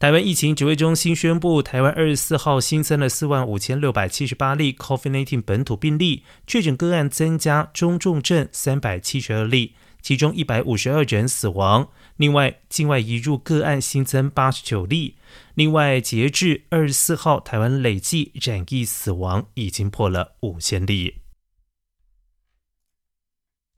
台湾疫情指挥中心宣布，台湾二十四号新增了四万五千六百七十八例 COVID-19 本土病例，确诊个案增加，中重症三百七十二例，其中一百五十二人死亡。另外，境外移入个案新增八十九例。另外，截至二十四号，台湾累计染疫死亡已经破了五千例。